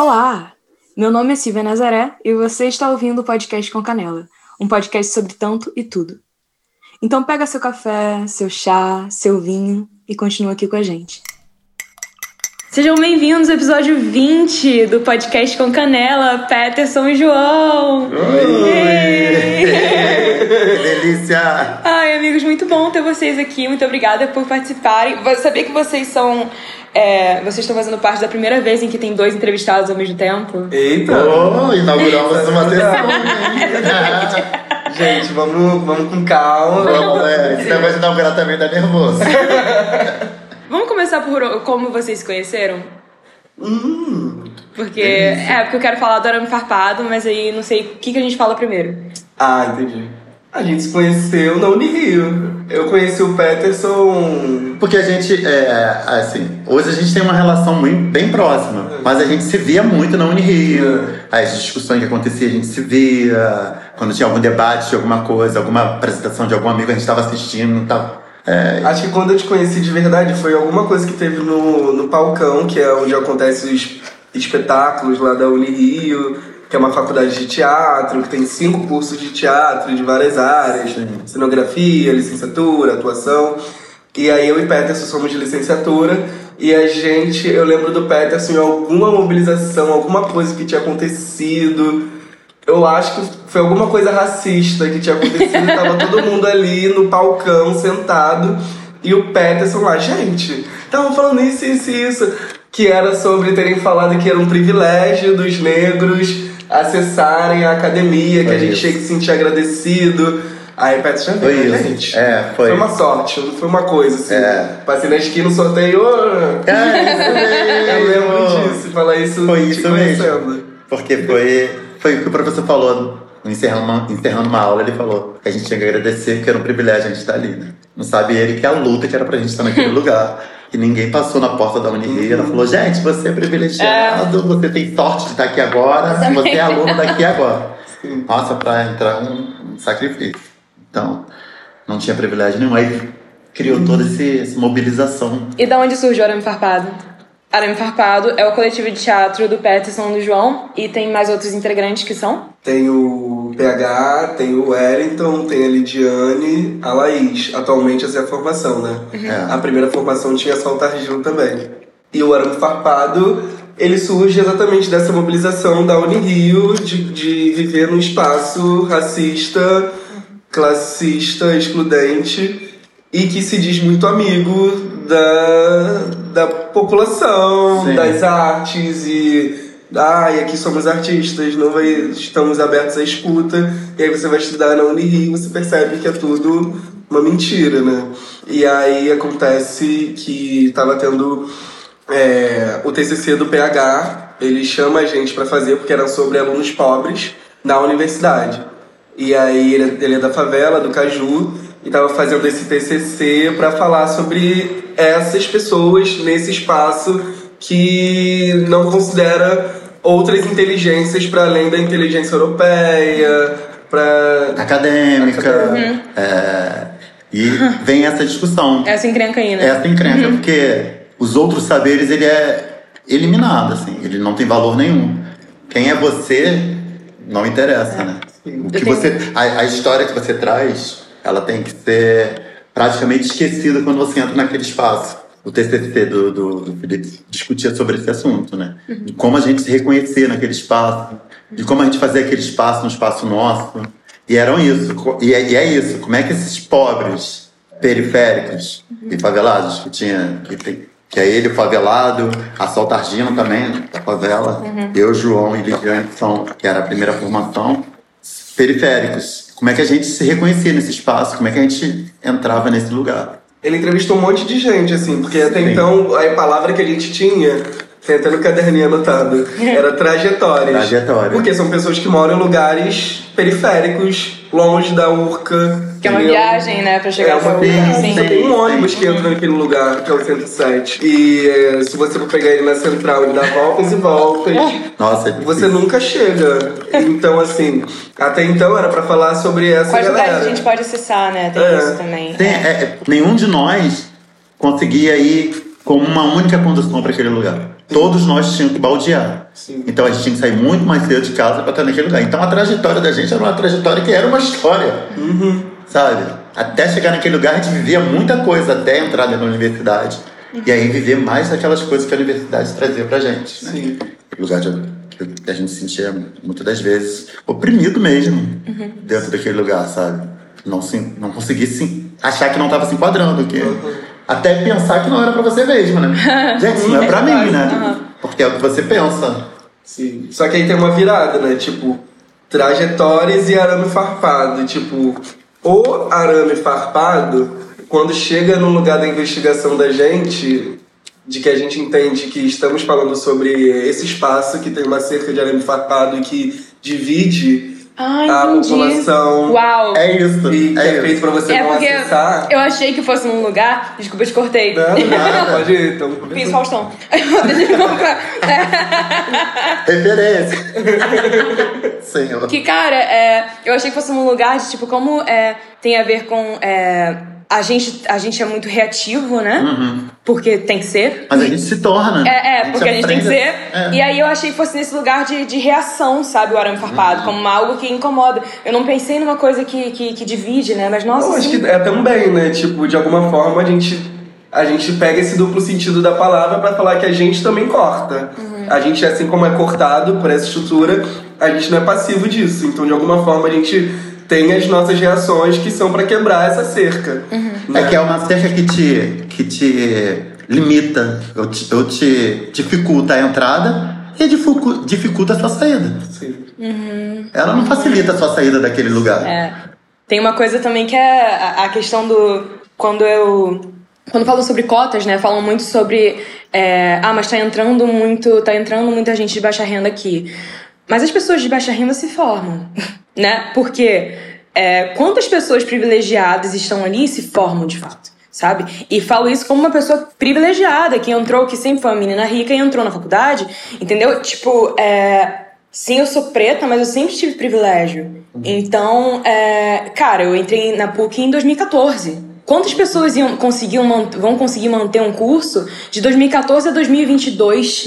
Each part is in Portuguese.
Olá! Meu nome é Silvia Nazaré e você está ouvindo o podcast com Canela, um podcast sobre tanto e tudo. Então pega seu café, seu chá, seu vinho e continua aqui com a gente. Sejam bem-vindos ao episódio 20 do podcast com Canela, Peterson e João. Oi! que delícia! Ai, amigos, muito bom ter vocês aqui. Muito obrigada por participarem. Vou saber que vocês são. É, vocês estão fazendo parte da primeira vez em que tem dois entrevistados ao mesmo tempo. Eita! Oh, inauguramos uma sessão. Gente, vamos, vamos com calma. Vamos, é, esse negócio de inaugurar também dá nervoso. Vamos começar por como vocês se conheceram? Hum, Porque. É, porque eu quero falar do Arame Farpado, mas aí não sei o que, que a gente fala primeiro. ah, entendi. A gente se conheceu na Unirio. Eu conheci o Peterson. Porque a gente, é, assim, hoje a gente tem uma relação muito, bem próxima, mas a gente se via muito na Unirio. As discussões que aconteciam, a gente se via. Quando tinha algum debate de alguma coisa, alguma apresentação de algum amigo, a gente estava assistindo, tava. É, Acho que quando eu te conheci de verdade foi alguma coisa que teve no, no Palcão, que é onde acontecem os espetáculos lá da Unirio, que é uma faculdade de teatro, que tem cinco cursos de teatro de várias áreas: cenografia, licenciatura, atuação. E aí eu e Peterson somos de licenciatura. E a gente, eu lembro do Peterson em alguma mobilização, alguma coisa que tinha acontecido. Eu acho que foi alguma coisa racista que tinha acontecido. tava todo mundo ali no palcão, sentado. E o Peterson lá, gente, estavam falando isso, isso e isso. Que era sobre terem falado que era um privilégio dos negros acessarem a academia, que Foi a gente isso. tinha que se sentir agradecido. Aí Peterson já Foi veio, né, isso. gente? É, foi. Foi uma sorte, não foi uma coisa assim. É. Passei na esquina sorteio. "Ô, É, Eu lembro disso, falar isso Foi isso mesmo. Porque foi, foi o que o professor falou. Encerrando uma, encerrando uma aula, ele falou que a gente tinha que agradecer, que era um privilégio a gente estar ali. Né? Não sabe ele que a luta que era pra gente estar naquele lugar. E ninguém passou na porta da Unirio. Ela falou: gente, você é privilegiado, você tem sorte de estar aqui agora, você é aluno daqui agora. Nossa, pra entrar um, um sacrifício. Então, não tinha privilégio nenhum. Aí criou toda essa mobilização. E da onde surgiu o Arame Farpado? Arame Farpado é o coletivo de teatro do Peterson e do João. E tem mais outros integrantes que são? Tem o PH, tem o Wellington, tem a Lidiane, a Laís. Atualmente essa é a formação, né? É. A primeira formação tinha só o Targino também. E o Arame Farpado, ele surge exatamente dessa mobilização da Unirio de, de viver num espaço racista, classista, excludente e que se diz muito amigo da, da população, Sim. das artes e ai, aqui somos artistas, não vai, estamos abertos à escuta. E aí você vai estudar na Unirio, você percebe que é tudo uma mentira, né? E aí acontece que tava tendo é, o TCC do PH, ele chama a gente para fazer porque era sobre alunos pobres na universidade. E aí ele, ele é da favela, do Caju, e tava fazendo esse TCC para falar sobre essas pessoas nesse espaço que não considera outras inteligências para além da inteligência europeia, para acadêmica. Acadêmica. é, e vem essa discussão. Essa encrenca aí, né? Essa encrenca, porque os outros saberes ele é eliminado, assim, ele não tem valor nenhum. Quem é você não interessa, né? O que tenho- você, a, a história que você traz, ela tem que ser praticamente esquecida quando você entra naquele espaço. O TCC do, do, do Felipe discutia sobre esse assunto, né? De como a gente se reconhecer naquele espaço, de como a gente fazer aquele espaço no espaço nosso. E eram isso. E é, e é isso. Como é que esses pobres periféricos e favelados que tinha que, tem, que é ele o favelado, a Sol Targino também da favela, eu, João e Lidiane são que era a primeira formação periféricos. Como é que a gente se reconhecia nesse espaço? Como é que a gente entrava nesse lugar? Ele entrevistou um monte de gente, assim, porque até Sim. então a palavra que a gente tinha, tem até no caderninho anotado, era trajetórias. Trajetória. Porque são pessoas que moram em lugares periféricos, longe da Urca. Que é uma viagem, né, pra chegar É uma viagem. sim. Tem um ônibus que entra naquele lugar, que é o 107. E é, se você for pegar ele na central, ele dá voltas e voltas. Nossa, é Você nunca chega. Então, assim, até então era pra falar sobre essa Quais lugares galera. a gente pode acessar, né? Tem É. isso também. Tem- é- é- nenhum de nós conseguia ir com uma única condução para aquele lugar. Todos nós tínhamos que baldear. Sim. Então a gente tinha que sair muito mais cedo de casa para estar naquele lugar. Então a trajetória da gente era uma trajetória que era uma história, sabe? Até chegar naquele lugar a gente vivia muita coisa até entrar da universidade. E aí viver mais aquelas coisas que a universidade trazia pra gente. Né? Sim. Lugar de, que a gente se sentia muitas das vezes oprimido mesmo dentro daquele lugar, sabe? Não, se, não conseguia se, achar que não estava se enquadrando. Que, Até pensar que não era pra você mesmo, né? Gente, isso não é pra mim, né? Porque é o que você pensa. Sim. Só que aí tem uma virada, né? Tipo, trajetórias e arame farpado. Tipo, o arame farpado, quando chega no lugar da investigação da gente, de que a gente entende que estamos falando sobre esse espaço que tem uma cerca de arame farpado e que divide Ah, a entendi. população Uau! É isso. e é é, isso. feito pra você É não porque acessar. eu achei que fosse num lugar. Desculpa, eu te cortei. Não, nada, pode ir. Então, Fiz Faustão. Referência. Senhor. que, cara, é, eu achei que fosse num lugar de, tipo, como é, tem a ver com. é, a, gente, a gente é muito reativo, né? Porque tem que ser. Mas a gente se torna. É, é, porque a gente tem que ser. a- é. E aí eu achei que fosse nesse lugar de, de reação, sabe? O arame Uhum. farpado, como algo que incomoda. Eu não pensei numa coisa que, que, que divide, né? Mas nossa. Eu acho sim. que é também, né? Tipo, de alguma forma a gente, a gente pega esse duplo sentido da palavra pra falar que a gente também corta. A gente, assim como é cortado por essa estrutura, a gente não é passivo disso. Então, de alguma forma, a gente tem as nossas reações que são pra quebrar essa cerca. né? É que é uma cerca que te, que te limita, ou te, ou te dificulta a entrada e dificu- dificulta a sua saída. Sim. Ela não facilita a sua saída daquele lugar. É. Tem uma coisa também que é a, a questão do. Quando eu. Quando falam sobre cotas, né? Falam muito sobre. é, ah, mas tá entrando muito. Tá entrando muita gente de baixa renda aqui. Mas as pessoas de baixa renda se formam, né? Porque é, quantas pessoas privilegiadas estão ali e se formam de fato? Sabe? E falo isso como uma pessoa privilegiada, que entrou, que sempre foi uma menina rica e entrou na faculdade, entendeu? Tipo, é, Sim, eu sou preta, mas eu sempre tive privilégio. Então, é, cara, eu entrei na PUC em 2014. Quantas pessoas iam, conseguiam vão conseguir manter um curso de 2014 a 2022?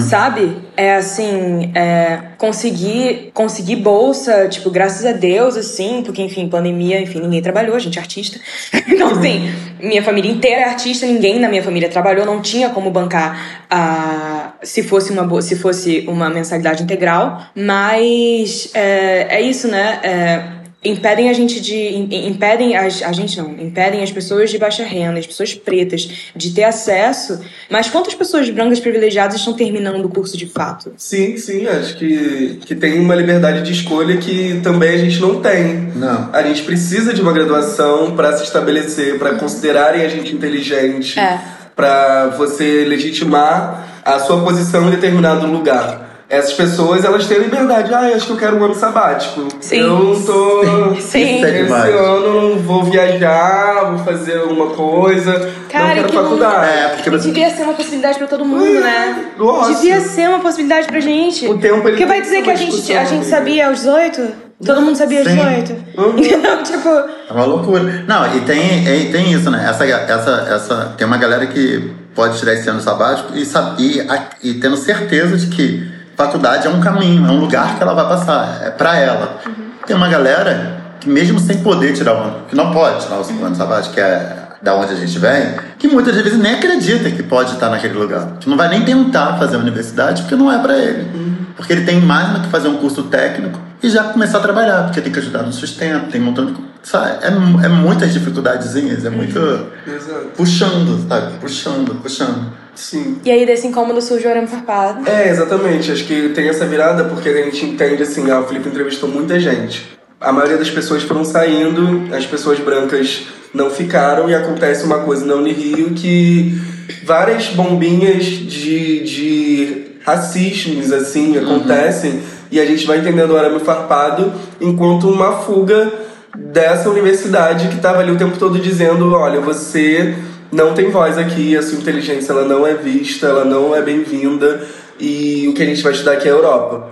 Sabe? É assim, é, conseguir, conseguir bolsa, tipo, graças a Deus, assim, porque, enfim, pandemia, enfim, ninguém trabalhou, a gente é artista. Então, assim, minha família inteira é artista, ninguém na minha família trabalhou, não tinha como bancar a, se fosse uma se fosse uma mensalidade integral, mas é, é isso, né? É, impedem a gente de im- impedem as, a gente não impedem as pessoas de baixa renda, as pessoas pretas de ter acesso. Mas quantas pessoas brancas privilegiadas estão terminando o curso de fato? Sim, sim, acho que, que tem uma liberdade de escolha que também a gente não tem. Não. A gente precisa de uma graduação para se estabelecer, para considerarem a gente inteligente, É. para você legitimar a sua posição em determinado lugar. Essas pessoas, elas têm a liberdade. Ah, acho que eu quero um ano sabático. Sim. Eu não tô... Sim. É Esse demais. ano não vou viajar, vou fazer alguma coisa, Cara, não quero que faculdade. É, porque. Devia ser uma possibilidade pra todo mundo, né? Nossa. Devia ser uma possibilidade pra gente. O tempo, ele Porque vai dizer que a uma gente, a gente sabia aos 18? Todo mundo sabia aos Sim. 18? Uhum. Então, tipo, É uma loucura. Não, e tem, e tem isso, né? Essa, essa, essa, tem uma galera que pode tirar esse ano sabático e, e, e tendo certeza de que faculdade é um caminho, é um lugar que ela vai passar, é pra ela. Tem uma galera que mesmo sem poder tirar o ano, que não pode tirar o ano sabático, que é da onde a gente vem, que muitas vezes nem acredita que pode estar naquele lugar. Que não vai nem tentar fazer a universidade porque não é pra ele. Porque ele tem mais do que fazer um curso técnico e já começar a trabalhar, porque tem que ajudar no sustento, tem um montão de. Sabe? É, é muitas dificuldadezinhas, é muito. Exato. puxando, sabe? Puxando, puxando. Sim. e aí desse incômodo surge o arame farpado. É, exatamente. Acho que tem essa virada porque a gente entende assim, ah, o Felipe entrevistou muita gente. A maioria das pessoas foram saindo, as pessoas brancas não ficaram e acontece uma coisa na Unirio que várias bombinhas de, de racismos assim acontecem e a gente vai entendendo o arame farpado enquanto uma fuga dessa universidade que estava ali o tempo todo dizendo, olha, você não tem voz aqui, a sua inteligência ela não é vista, ela não é bem-vinda e o que a gente vai estudar aqui é a Europa.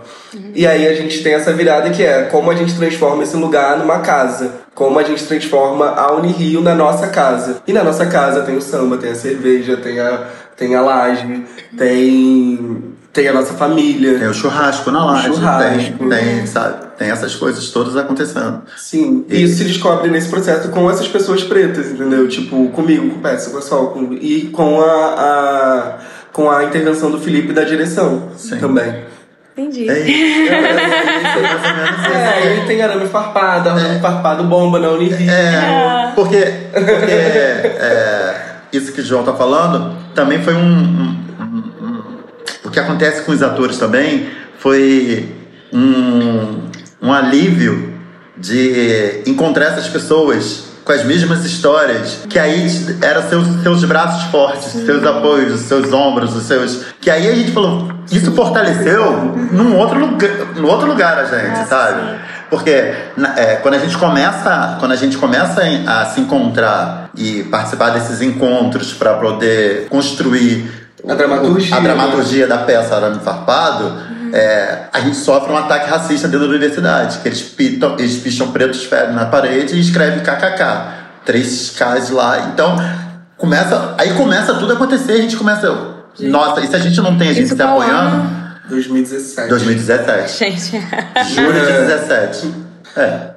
E aí a gente tem essa virada que é como a gente transforma esse lugar numa casa, como a gente transforma a Unirio na nossa casa. E na nossa casa tem o samba, tem a cerveja, tem a tem a laje, tem, tem a nossa família. Tem o churrasco na laje, churrasco. Tem, tem, sabe? Tem essas coisas todas acontecendo. Sim, e isso se descobre nesse processo com essas pessoas pretas, entendeu? Tipo, comigo, com o Peça, com a Sol, com, e com a, a, com a intervenção do Felipe da direção Sim. também. Entendi. É isso. É. É, ele tem arame farpado, arame farpado bomba na Unirio. É, porque, porque é, isso que o João tá falando também foi um, um- um- um- O que acontece com os atores também foi um, um alívio de encontrar essas pessoas com as mesmas histórias, que aí eram seus, seus braços fortes, seus apoios, os seus ombros, os seus. Que aí a gente falou, isso fortaleceu num outro lugar, no outro lugar a gente, sabe? Porque é, quando a gente começa, quando a gente começa a se encontrar e participar desses encontros para poder construir A dramaturgia, a dramaturgia da peça Arame Farpado, é, a gente sofre um ataque racista dentro da universidade, que eles pitam, eles picham pretos férios na parede e escrevem KKK, três Ks lá. Então começa, aí começa tudo a acontecer, a gente começa, nossa, e se a gente não tem a gente Isso se apoiando? ano? 2017. 2017. Gente. Julho de 17. É.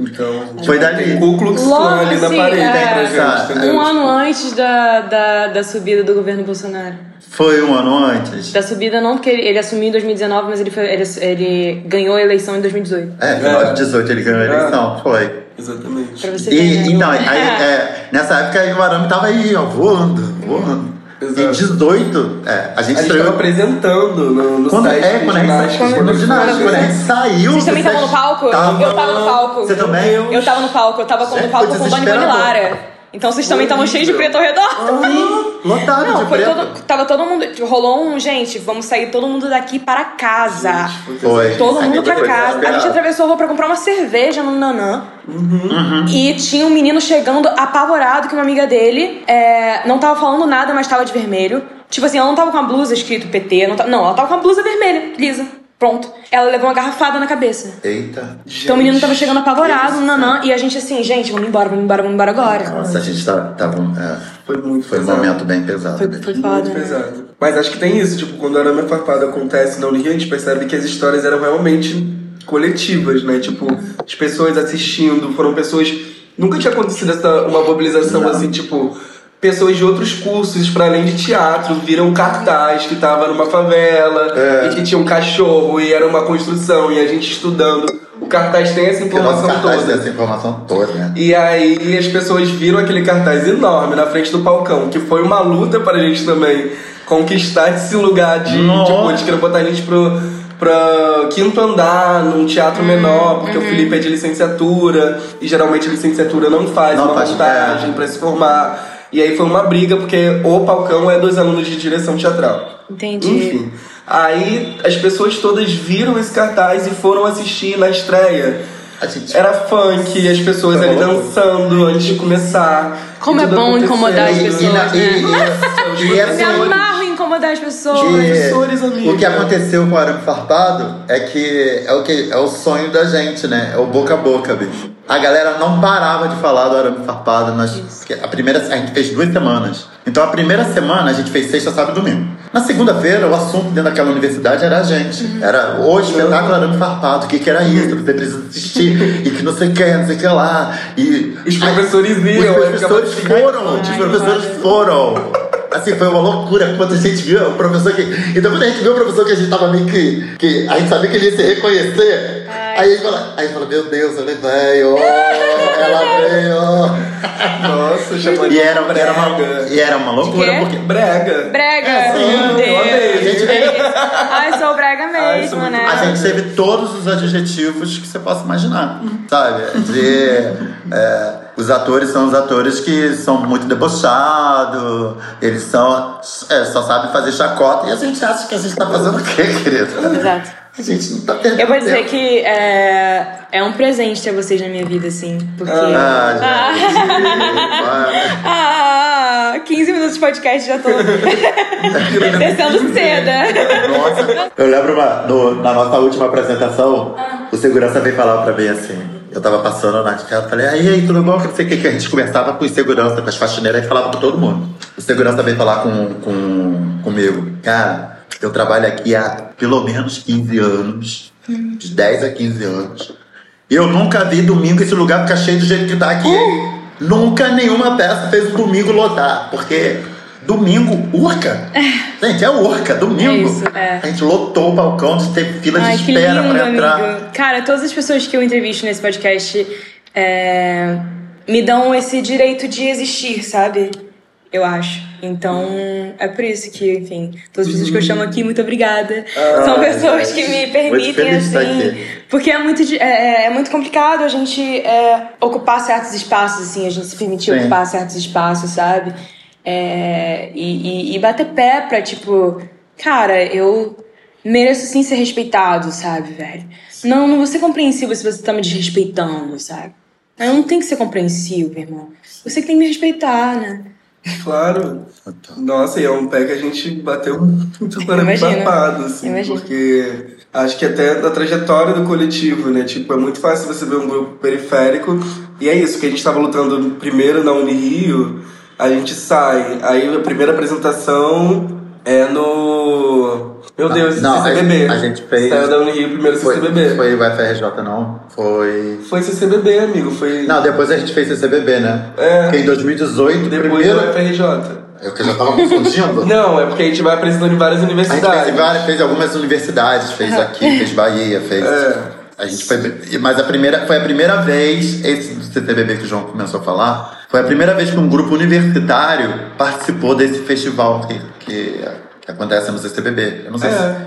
Então, Foi dali. Ku Klux Klan ali na assim, parede é, pra gente, entendeu? Um ano antes da, da, da subida do governo Bolsonaro. Foi um ano antes. Da subida não, porque ele, ele assumiu em 2019, mas ele, foi, ele, ele ganhou a eleição em 2018. É, final de 18 ele ganhou a eleição, foi. Exatamente. Pra você ver, E, né? então, aí, é, nessa época aí o arame tava aí, ó, voando, voando. Exato. Em 18, é, a gente A gente estreou. tava apresentando no, no Quando, site é, quando a gente, quando, no ginástica, quando a gente saiu. Vocês também estavam no palco? Tava. Eu tava no palco. Você também? Eu tava no palco, eu tava no palco com Dani desesperador. Lara. Então vocês também estavam cheios de preto ao redor. Sim, lotado Não, de foi preto. todo, tava todo mundo. Rolou um, gente, vamos sair todo mundo daqui para casa. Foi. Todo mundo gente pra casa. A gente atravessou a rua pra comprar uma cerveja no Nanã. Uhum. E tinha um menino chegando apavorado que uma amiga dele é, não tava falando nada, mas tava de vermelho. Tipo assim, ela não tava com a blusa escrito PT, não, tava- não, ela tava com a blusa vermelha, lisa. Pronto. Ela levou uma garrafada na cabeça. Eita. Então o menino tava chegando apavorado, nanã, e a gente assim, gente, vamos embora, vamos embora, vamos embora agora. Nossa, a gente tá- tava. é, Foi muito foi um pesado. momento bem pesado. Foi, foi foda, Muito né? pesado. Mas acho que tem isso, tipo, quando o Arame Farpado acontece na Unirio, a gente percebe que as histórias eram realmente coletivas, né? Tipo, as pessoas assistindo, foram pessoas. Nunca tinha acontecido essa, uma mobilização Não. assim, tipo. Pessoas de outros cursos, para além de teatro, viram um cartaz que tava numa favela É. e que tinha um cachorro e era uma construção e a gente estudando. O cartaz tem essa Porque o informação cartaz toda. dessa informação toda, né? E aí as pessoas viram aquele cartaz enorme na frente do palcão, que foi uma luta pra gente também conquistar esse lugar de, Nossa. tipo, de querer botar a gente pro, pra quinto andar, num teatro menor, porque o Felipe é de licenciatura, e geralmente a licenciatura não faz Não uma faz, montagem é. pra se formar. E aí foi uma briga, porque o palcão é dos alunos de direção teatral. Entendi. Enfim. Aí as pessoas todas viram esse cartaz e foram assistir na estreia. A gente. Era funk, as pessoas ali dançando antes de começar. Como E é bom incomodar as E- e pessoas, na- e- né? e- e assim, amarro em incomodar as pessoas. professores, amiga. o que aconteceu com o arame farpado é que é o que é o sonho da gente, né? É o boca a boca, bicho. A galera não parava de falar do arame farpado. Nós, a primeira a gente fez duas semanas. Então a primeira semana a gente fez sexta, sábado e domingo. Na segunda-feira, o assunto dentro daquela universidade era a gente. Era o espetáculo arame farpado, o que, que era isso, você precisa assistir, e que não sei o que, não sei o que lá. E Os professores iam, Os professores foram, os professores foram. Assim, foi uma loucura quando a gente viu o professor que. Então quando a gente viu o professor que a gente tava meio que. que a gente sabia que ele ia se reconhecer. Aí a gente fala, aí a gente fala, meu Deus, ele veio, ó, ela veio. Nossa, chamou E de era, era uma, brega. e era uma loucura, porque. Brega. Brega. É, sim, Meu eu Deus. amei. A gente- É. Ai, sou brega Ai, mesmo, sou muito né? A gente teve todos os adjetivos que você possa imaginar, sabe? De, é, os atores são os atores que são muito debochados, eles são. É, só sabem fazer chacota e a gente acha que a gente tá fazendo o quê, querido? Exato. A gente não tá perdendo Eu vou dizer tempo. que é, é um presente ter vocês na minha vida, assim. Porque. Ah, gente. Ah, 15 minutos de podcast já tô descendo seda. Nossa, eu lembro uma, no- na nossa última apresentação, o segurança veio falar pra mim assim: eu tava passando na casa, falei, aí, aí, tudo bom? Não sei o que, que a gente conversava com os segurança, com as faxineiras, e falava com todo mundo. O segurança veio falar com, com, comigo. Cara, eu trabalho aqui há pelo menos 15 anos, de 10 a 15 anos. E eu nunca vi domingo esse lugar ficar cheio do jeito que tá aqui. Nunca nenhuma peça fez o domingo lotar, porque domingo, urca. Gente, é urca, domingo. É isso, é. A gente lotou o balcão, teve fila Ai, de que espera lindo, pra entrar. amigo. Cara, todas as pessoas que eu entrevisto nesse podcast é, me dão esse direito de existir, sabe? Eu acho. Então, é por isso que, enfim, todas as pessoas que eu chamo aqui, muito obrigada. São Ah, pessoas gente. que me permitem, assim. Porque é muito, di- é, é muito complicado a gente é, ocupar certos espaços, assim, a gente se permitir Sim. ocupar certos espaços, sabe? É, e, e- e bater pé pra, tipo, cara, eu mereço sim ser respeitado, sabe, velho? Não, não vou ser compreensivo se você tá me desrespeitando, sabe? Eu não tenho que ser compreensivo, irmão. Você que tem que me respeitar, né? Claro. Nossa, e é um pé que a gente bateu muito babado, assim, Imagino. porque acho que até na trajetória do coletivo, né? Tipo, é muito fácil você ver um grupo periférico, e é isso, que a gente estava lutando primeiro na Unirio, a gente sai, aí a primeira apresentação é no. Meu Deus, Não, a CCBB. gente- a gente fez- Saiu da Unirio primeiro Foi, CCBB. foi o FRJ, não? Foi. Foi CCBB, amigo. Foi Não, depois a gente fez CCBB, né? É. Porque em 2018, depois primeiro. do FRJ. Eu que já tava confundindo. Não, é porque a gente vai apresentando em várias A gente universidades. fez, várias, fez algumas universidades, fez aqui, fez Bahia, fez. É. A gente foi. Mas a primeira, foi a primeira vez, esse do CTBB que o João começou a falar, foi a primeira vez que um grupo universitário participou desse festival que, que, que acontece no CCBB. Eu não sei se. É.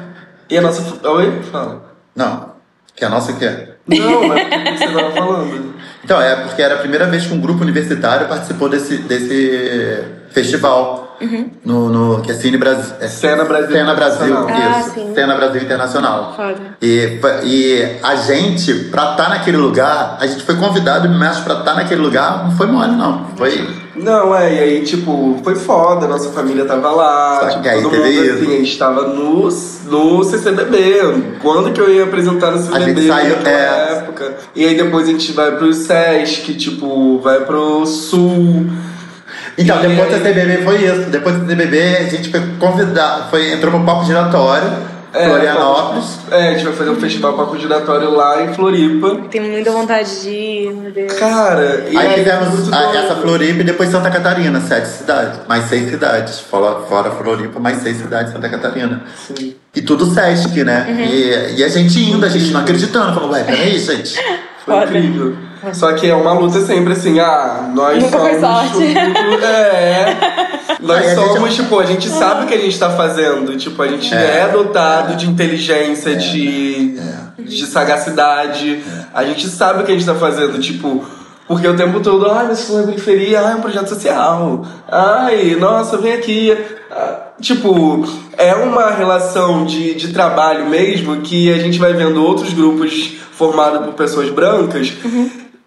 E a nossa. Oi? Fala. Não. Que a nossa o quê? Não, mas o que você tava falando? Então, é porque era a primeira vez que um grupo universitário participou desse, desse festival. No, no, que é Cine Brasil. É, Cena Brasil Cena Brasil, Internacional. Ah, isso. sim. Cena Brasil Internacional. Foda. E, e a gente, pra estar naquele lugar, a gente foi convidado, mas pra estar naquele lugar não foi mole, não. Foi. Não, é, e aí, tipo, foi foda, nossa família tava lá, Só que tipo, aí todo teve mundo isso. assim, a gente tava no, no CCBB. Quando que eu ia apresentar no CCBB gente saiu- naquela é. época? E aí depois a gente vai pro Sesc, tipo, vai pro Sul. Então, E depois do aí- CBB foi isso. Depois do CBB, a gente foi convidado, foi, entrou no papo giratório, É, Florianópolis. É, a gente vai fazer um festival papo giratório lá em Floripa. Tenho muita vontade de ir, meu Deus. Cara, e Aí muito fizemos a- essa Floripa e depois Santa Catarina, sete cidades. Mais seis cidades. Fora, fora Floripa, mais seis cidades Santa Catarina. Sim. E tudo Sesc, né? E, e a gente indo, a gente não acreditando. Falou, ué, peraí, gente. Foi Foda. incrível. Só que é uma luta sempre assim, ah, nós Nunca foi somos. sorte. o- É. Nós Aí a gente- somos, tipo, a gente sabe o que a gente tá fazendo. Tipo, a gente é, É. dotado de inteligência, de, de sagacidade. A gente sabe o que a gente tá fazendo, tipo. Porque o tempo todo, ai, mas isso não é periferia, ai, é um projeto social. Ai, nossa, vem aqui. Ah, Tipo, é uma relação de, de trabalho mesmo que a gente vai vendo outros grupos formados por pessoas brancas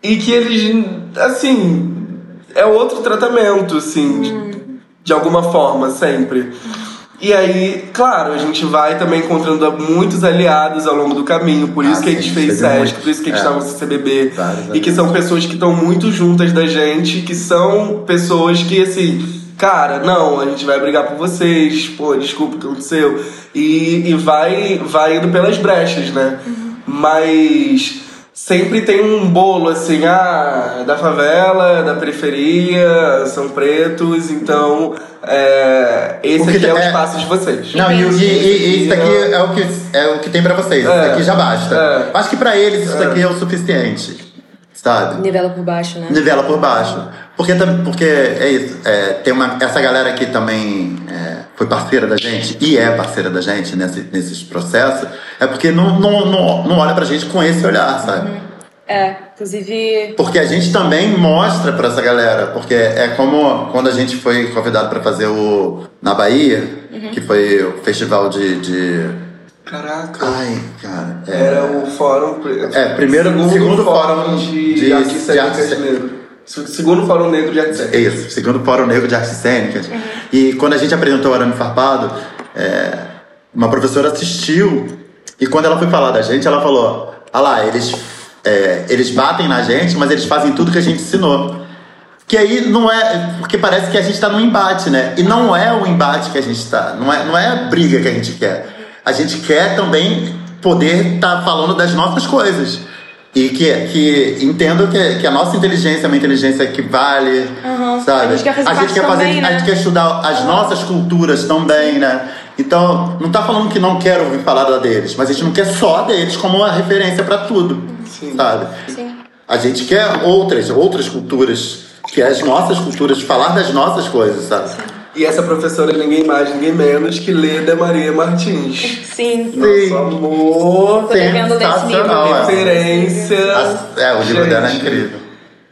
e que eles, assim, é outro tratamento, assim, de, de alguma forma, sempre. E aí, claro, a gente vai também encontrando muitos aliados ao longo do caminho, por isso Ah, que a gente sim, fez SESC, por isso que a gente É. estava no CCBB, e que são pessoas que estão muito juntas da gente, que são pessoas que, assim, cara, não, a gente vai brigar por vocês, pô, desculpa o que aconteceu, e, e vai, vai indo pelas brechas, né? Mas sempre tem um bolo assim, ah, é da favela, é da periferia, são pretos, então é, esse aqui é o é- espaço de vocês. Não, e, e, e- e isso aqui é o que, é o que tem pra vocês. Isso É. aqui já basta. É. Acho que pra eles isso aqui é o suficiente. Sabe? Nivela por baixo, né? Nivela por baixo. Porque, porque é isso. é, tem uma, essa galera que também é, foi parceira da gente e é parceira da gente nesse, nesses processos, é porque não, não, não, não olha pra gente com esse olhar, sabe? É, inclusive. Porque a gente também mostra pra essa galera, porque é como quando a gente foi convidado pra fazer o na Bahia, que foi o festival de, de- Caraca. ai, cara, é, Era o fórum. É, primeiro- segundo fórum de, de- de cênicas artes- Segundo fórum negro de artes é cênicas. isso, segundo Fórum Negro de Artes Cênicas. E quando a gente apresentou o Arame Farpado, é, uma professora assistiu e quando ela foi falar da gente, ela falou: Ah lá, eles é, eles batem na gente, mas eles fazem tudo que a gente ensinou. Que aí não é. Porque parece que a gente está num embate, né? E não é o embate que a gente está. Não é, não é a briga que a gente quer. A gente quer também poder estar tá falando das nossas coisas. E que, que entendo que, que a nossa inteligência é uma inteligência que vale, Uhum. sabe? A gente quer fazer a gente quer fazer, também, a né? gente quer estudar as nossas culturas também, né? Então, não tá falando que não quero ouvir falar da deles, mas a gente não quer só a deles como uma referência para tudo, sabe? Sim. A gente quer outras, outras culturas, que é as nossas culturas, falar das nossas coisas, sabe? E essa professora é ninguém mais, ninguém menos que Leda Maria Martins. Sim. Nosso amor, ler esse Sensacional, livro. é. referência. As- É, o livro dela é incrível.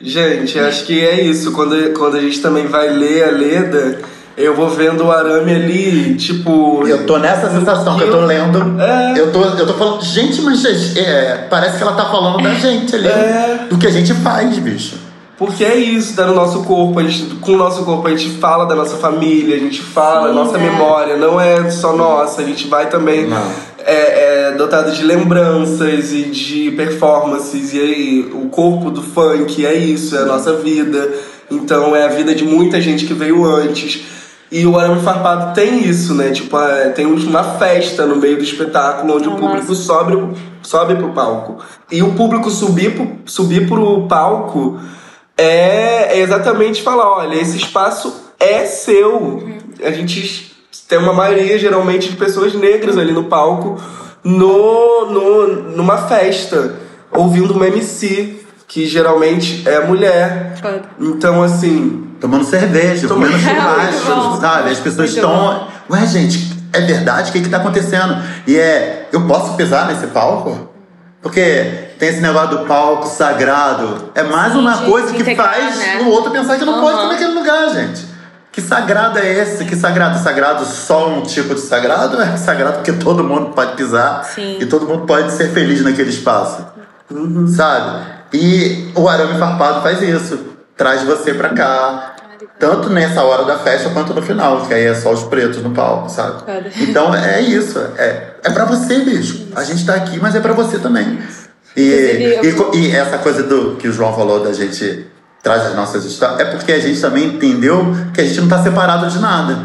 Gente, acho que é isso. Quando, quando a gente também vai ler a Leda, eu vou vendo o arame ali, tipo. Eu tô nessa sensação que eu tô lendo. É. Eu, tô, eu tô falando, gente, mas gente, é, parece que ela tá falando da gente ali. É. Do que a gente faz, bicho. Porque é isso, tá no nosso corpo. A gente, com o nosso corpo a gente fala da nossa família, a gente fala Sim, nossa é. memória, não é só nossa, a gente vai também é, é, dotado de lembranças e de performances. E aí, o corpo do funk é isso, é a nossa vida. Então é a vida de muita gente que veio antes. E o Arame Farpado tem isso, né? Tipo, é, tem uma festa no meio do espetáculo onde o Ah, público massa. sobe, sobe pro palco. E o público subir pro, subir pro palco é, é exatamente falar, olha, esse espaço é seu. A gente tem uma maioria, geralmente, de pessoas negras ali no palco, no, no, numa festa, ouvindo uma MC, que geralmente é mulher. Então, assim, Tomando cerveja, Tomando- É, churrasco, bom. sabe? As pessoas Muito estão. Ué, gente, é verdade? O que que tá acontecendo? E é. Eu posso pisar nesse palco? Porque tem esse negócio do palco sagrado. É mais uma de coisa que faz né? o outro pensar que não pode estar naquele lugar, gente. Que sagrado é esse? Que sagrado? Sagrado só um tipo de sagrado? É sagrado porque todo mundo pode pisar Sim. e todo mundo pode ser feliz naquele espaço. Sabe? E o arame farpado faz isso. Traz você pra cá. Tanto nessa hora da festa quanto no final, que aí é só os pretos no palco, sabe? Então é isso. É, é pra você, bicho. A gente tá aqui, mas é pra você também. E, e, e essa coisa do que o João falou da gente traz as nossas histórias, é porque a gente também entendeu que a gente não tá separado de nada.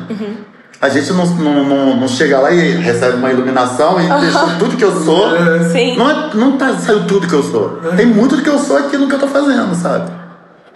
A gente não, não, não, não chega lá e recebe uma iluminação e deixou tudo que eu sou. Sim. Não, é, não tá, saiu tudo que eu sou. Tem muito do que eu sou aqui no que eu tô fazendo, sabe?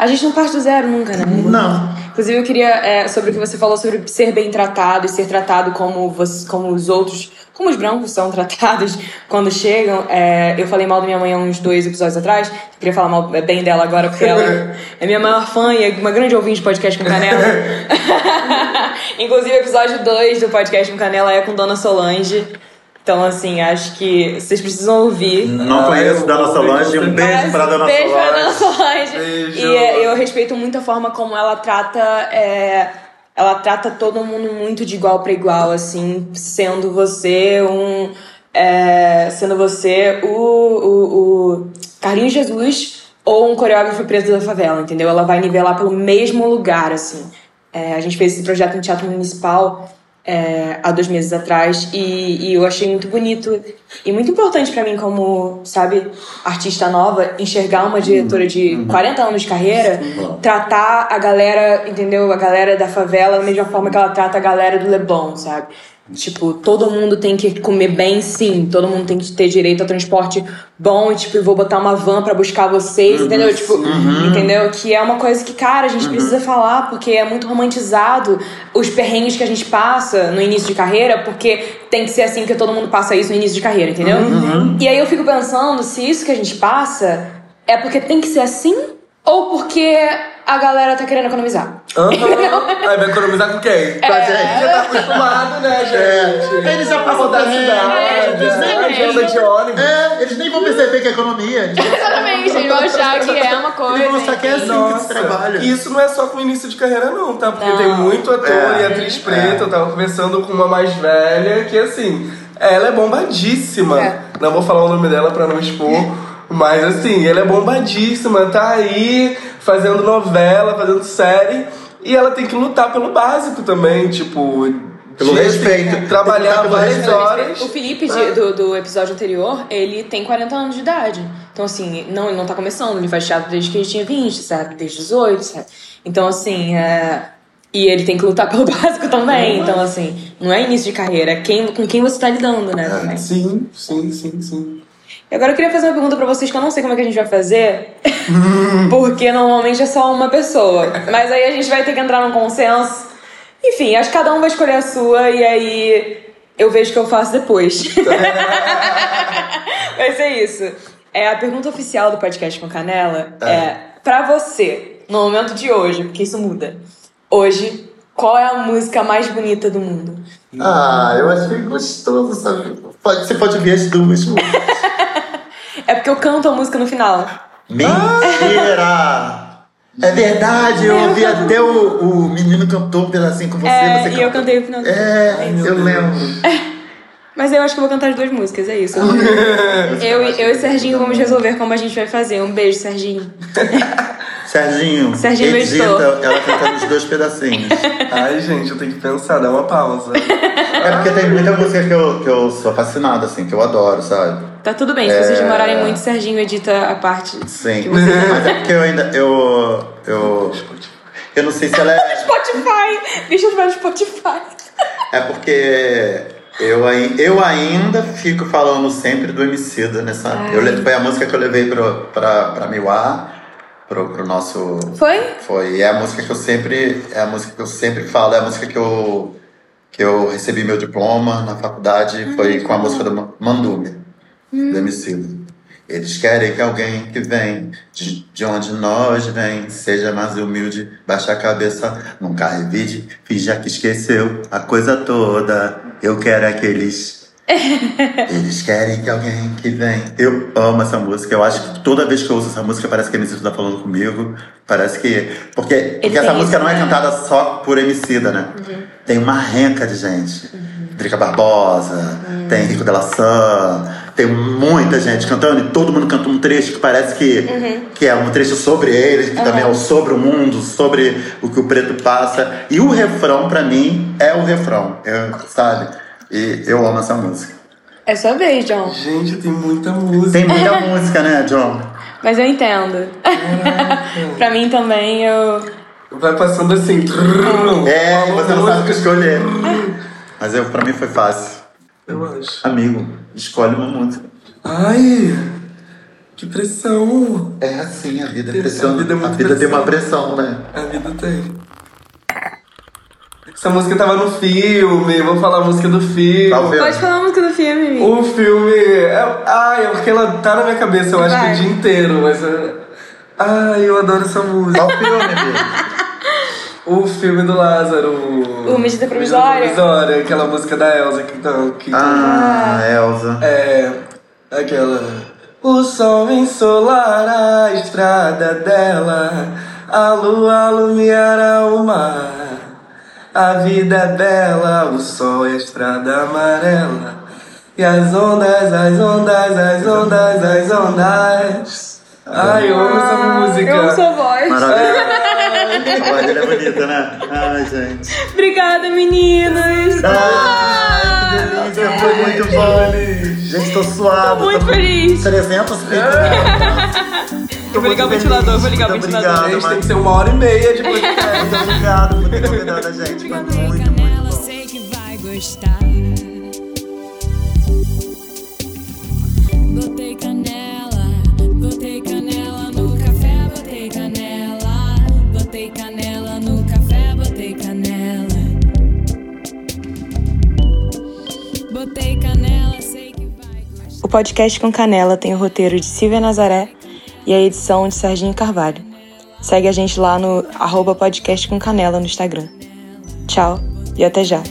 A gente não parte do zero nunca, né? Não. Inclusive, eu queria, é, sobre o que você falou sobre ser bem tratado e ser tratado como, você, como os outros, como os brancos são tratados quando chegam. É, eu falei mal da minha mãe há uns dois episódios atrás. Eu queria falar mal, é, bem dela agora, porque ela é minha maior fã e é uma grande ouvinte de podcast com Canela. Inclusive, o episódio 2 do podcast com Canela é com Dona Solange. Então, assim, acho que vocês precisam ouvir. Não Ah, conheço vou Solange. Um beijo pra Dona beijo pra Dona Solange. Solange. Beijo. E é, eu respeito muito a forma como ela trata. é, ela trata todo mundo muito de igual pra igual, assim, sendo você um. é, sendo você o, o, o Carlinhos Jesus ou um coreógrafo preso da favela, entendeu? Ela vai nivelar pelo mesmo lugar, assim. É, a gente fez esse projeto no Teatro Municipal é, há dois meses atrás e, e eu achei muito bonito e muito importante pra mim como, sabe, artista nova, enxergar uma diretora de 40 anos de carreira, tratar a galera, entendeu? A galera da favela da mesma forma que ela trata a galera do Leblon, sabe? Tipo, todo mundo tem que comer bem, sim. Todo mundo tem que ter direito a transporte bom. E, tipo, vou botar uma van pra buscar vocês, entendeu? Tipo, entendeu? Que é uma coisa que, cara, a gente precisa falar, porque é muito romantizado os perrengues que a gente passa no início de carreira, porque tem que ser assim, porque todo mundo passa isso no início de carreira, entendeu? E aí eu fico pensando se isso que a gente passa é porque tem que ser assim ou porque a galera tá querendo economizar. Aham. Aí vai economizar com quem? Com a gente. Já tá acostumado, né, gente? É, eles já passam da cidade, É, eles de ônibus. É, eles nem vão perceber que é economia. Exatamente, eles vão achar que é uma coisa. Eles vão achar que é assim que se Nossa, trabalha. e isso não é só com o início de carreira, não, tá? Porque Não. tem muito ator É. e atriz preta. Eu tava conversando com uma mais velha que, assim, ela é bombadíssima. É. Não vou falar o nome dela pra não expor, mas, assim, ela é bombadíssima, tá aí fazendo novela, fazendo série. E ela tem que lutar pelo básico também, tipo. Pelo de, respeito. Trabalhar várias respeito. horas. O Felipe de- do, do episódio anterior, ele tem 40 anos de idade. Então, assim, não, ele não tá começando, ele faz teatro desde que ele tinha 20, sabe? Desde 18, sabe? Então, assim, é... E ele tem que lutar pelo básico também. Então, assim, não é início de carreira, é quem, com quem você tá lidando, né? Também. Sim, sim, sim, sim. Agora eu queria fazer uma pergunta pra vocês que eu não sei como é que a gente vai fazer, porque normalmente é só uma pessoa. Mas aí a gente vai ter que entrar num consenso. Enfim, acho que cada um vai escolher a sua e aí eu vejo o que eu faço depois. vai ser isso. É, a pergunta oficial do podcast com Canela é, é pra você, no momento de hoje, porque isso muda. Hoje, qual é a música mais bonita do mundo? Ah, eu achei gostoso, sabe? Pode, você pode ver as duas músicas. É porque eu canto a música no final. Mentira! É verdade, eu ouvi até o, o menino cantou um pedacinho com você. É, você e eu cantei o final. É, eu lembro. Mas eu acho que eu vou cantar as duas músicas, é isso. eu, eu e Serginho vamos resolver como a gente vai fazer. Um beijo, Serginho. Serginho, Serginho edita editor. ela cantando os dois pedacinhos. Ai, gente, eu tenho que pensar, dar uma pausa. É porque tem muita música que eu, que eu sou fascinado, assim, que eu adoro, sabe? Tá tudo bem, se vocês demorarem muito, Serginho edita a parte. Sim. Que você Mas é porque eu ainda. Eu. Eu. Eu não sei se ela é. Spotify! Deixa eu no Spotify. É porque eu, eu ainda fico falando sempre do Emicida nessa. Ai. Eu, foi a música que eu levei pro, pra, pra Miwá, pro, pro nosso. Foi? Foi. E é a música que eu sempre. É a música que eu sempre falo, é a música que eu. Que eu recebi meu diploma na faculdade, foi com a música do Ma- Mandume, do Emicida. Eles querem que alguém que vem de, de onde nós vem seja mais humilde, baixa a cabeça, nunca revide, finja que esqueceu a coisa toda. Eu quero aqueles. Eles querem que alguém que vem. Eu amo essa música. Eu acho que toda vez que eu ouço essa música parece que a Emicida tá falando comigo. Parece que. Porque, porque essa música isso, não é né? cantada só por Emicida, né? Tem uma renca de gente. Drica Barbosa, tem Rico Della Sam, tem muita gente cantando e todo mundo canta um trecho que parece que, que é um trecho sobre ele, que também é o sobre o mundo, sobre o que o preto passa. E o refrão, pra mim, é o refrão, eu- sabe? E eu amo essa música. É sua vez, John. Gente, tem muita música. Tem muita música, né, John? Mas eu entendo. pra mim também, eu. Vai passando assim. É, e uma você não sabe o que escolher. Mas eu, pra mim foi fácil. Eu acho. Amigo, escolhe uma música. Ai, que pressão. É assim, a vida é Tem- pressão. a vida é muito a vida tem uma pressão. pressão, né? A vida tem. Essa música tava no filme, vou falar a música do filme. Filme? Pode falar a música do filme, amigo. O filme. É, ai, é porque ela tá na minha cabeça, eu acho que Vai. o dia inteiro, mas. é- Ai, eu adoro essa música. Qual filme, amigo? O filme do Lázaro. O Medida Provisória? Provisória, aquela música da Elsa que tá. Que Ah, Elza. É. Aquela. O sol ensolará a estrada dela, a lua alumiará o mar. A vida é bela, o sol é a estrada amarela. E as ondas, as ondas, as ondas, as ondas. Ai, eu amo essa música. Eu amo sua voz. Maravilhoso. A voz dele é bonita, né? Ai, gente. Obrigada, meninas. Ai, que delícia, foi muito bom. Gente, tô suado. Tô muito com feliz. 300 peitos. Eu vou ligar o ventilador, vou ligar o ventilador. obrigado, tem que ser uma hora e meia de podcast. Muito obrigado por ter convidado a gente. Foi muito, muito Canela, bom. sei que vai gostar. Botei canela, botei canela no café, botei canela, botei canela no café, botei canela. Botei canela, sei que vai gostar. O podcast com Canela tem o roteiro de Silvia Nazaré e a edição de Serginho Carvalho. Segue a gente lá no arroba podcast com canela no Instagram. Tchau e até já.